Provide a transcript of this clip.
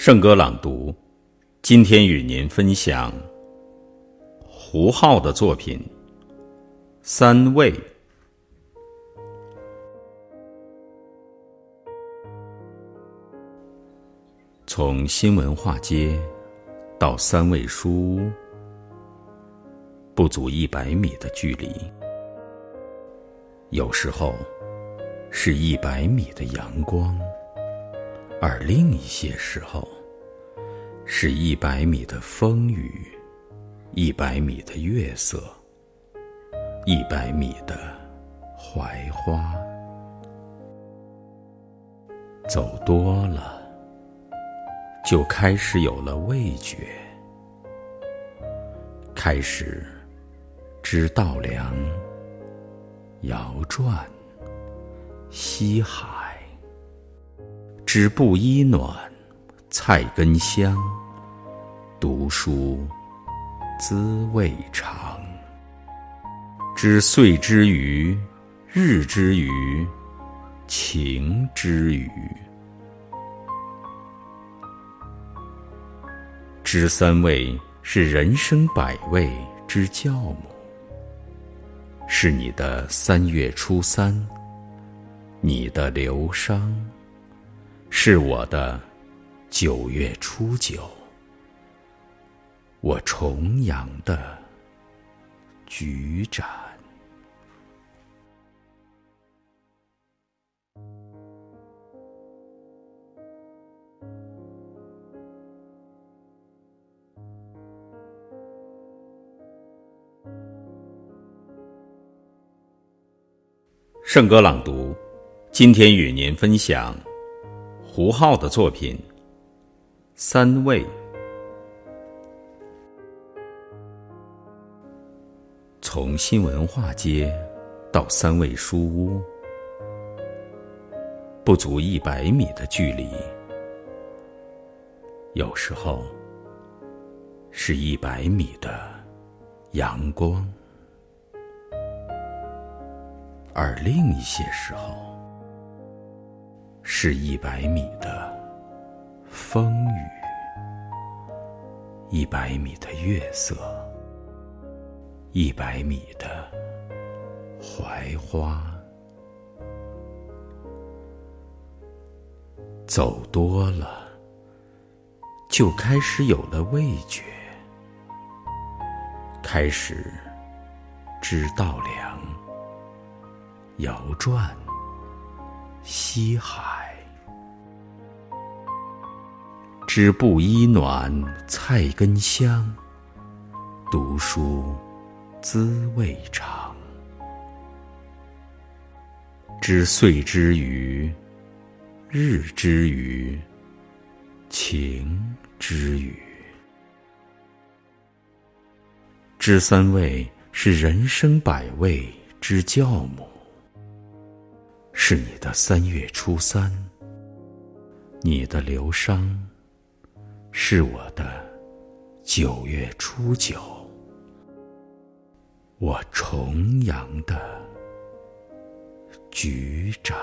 圣歌朗读，今天与您分享胡浩的作品《三味》。从新文化街到三味书屋，不足一百米的距离。有时候，是一百米的阳光。而另一些时候，是一百米的风雨，一百米的月色，一百米的槐花。走多了，就开始有了味觉，开始知道粮，摇转，西海。知布衣暖，菜根香，读书滋味长。知岁之余，日之余，情之余。知三味是人生百味之教母，是你的三月初三，你的流觞。是我的九月初九，我重阳的菊盏。圣歌朗读，今天与您分享。胡浩的作品《三味》，从新文化街到三味书屋，不足一百米的距离。有时候，是一百米的阳光，而另一些时候。是一百米的风雨，一百米的月色，一百米的槐花。走多了，就开始有了味觉，开始知道凉，摇转。西海，知布衣暖，菜根香。读书滋味长。知岁之余，日之余，情之余。知三味是人生百味之教母。是你的三月初三，你的流觞；是我的九月初九，我重阳的菊盏。